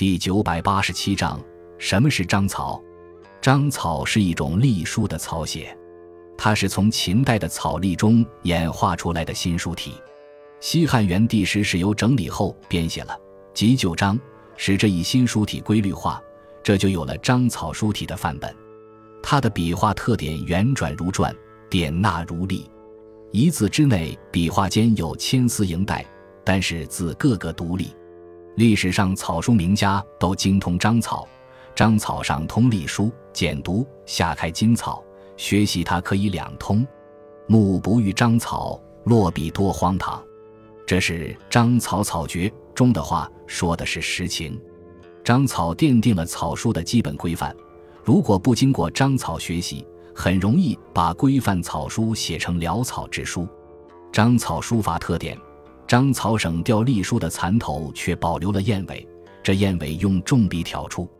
第九百八十七章：什么是章草？章草是一种隶书的草写，它是从秦代的草隶中演化出来的新书体。西汉元帝时是由整理后编写了《集旧章》，使这一新书体规律化，这就有了章草书体的范本。它的笔画特点圆转如转，点捺如粒，一字之内笔画间有千丝萦带，但是字个个独立。历史上草书名家都精通章草，章草上通隶书，简读下开金草，学习它可以两通。目不遇章草，落笔多荒唐。这是《章草草诀》中的话，说的是实情。章草奠定了草书的基本规范，如果不经过章草学习，很容易把规范草书写成潦草之书。章草书法特点：张草省调隶书的残头，却保留了燕尾，这燕尾用重笔挑出。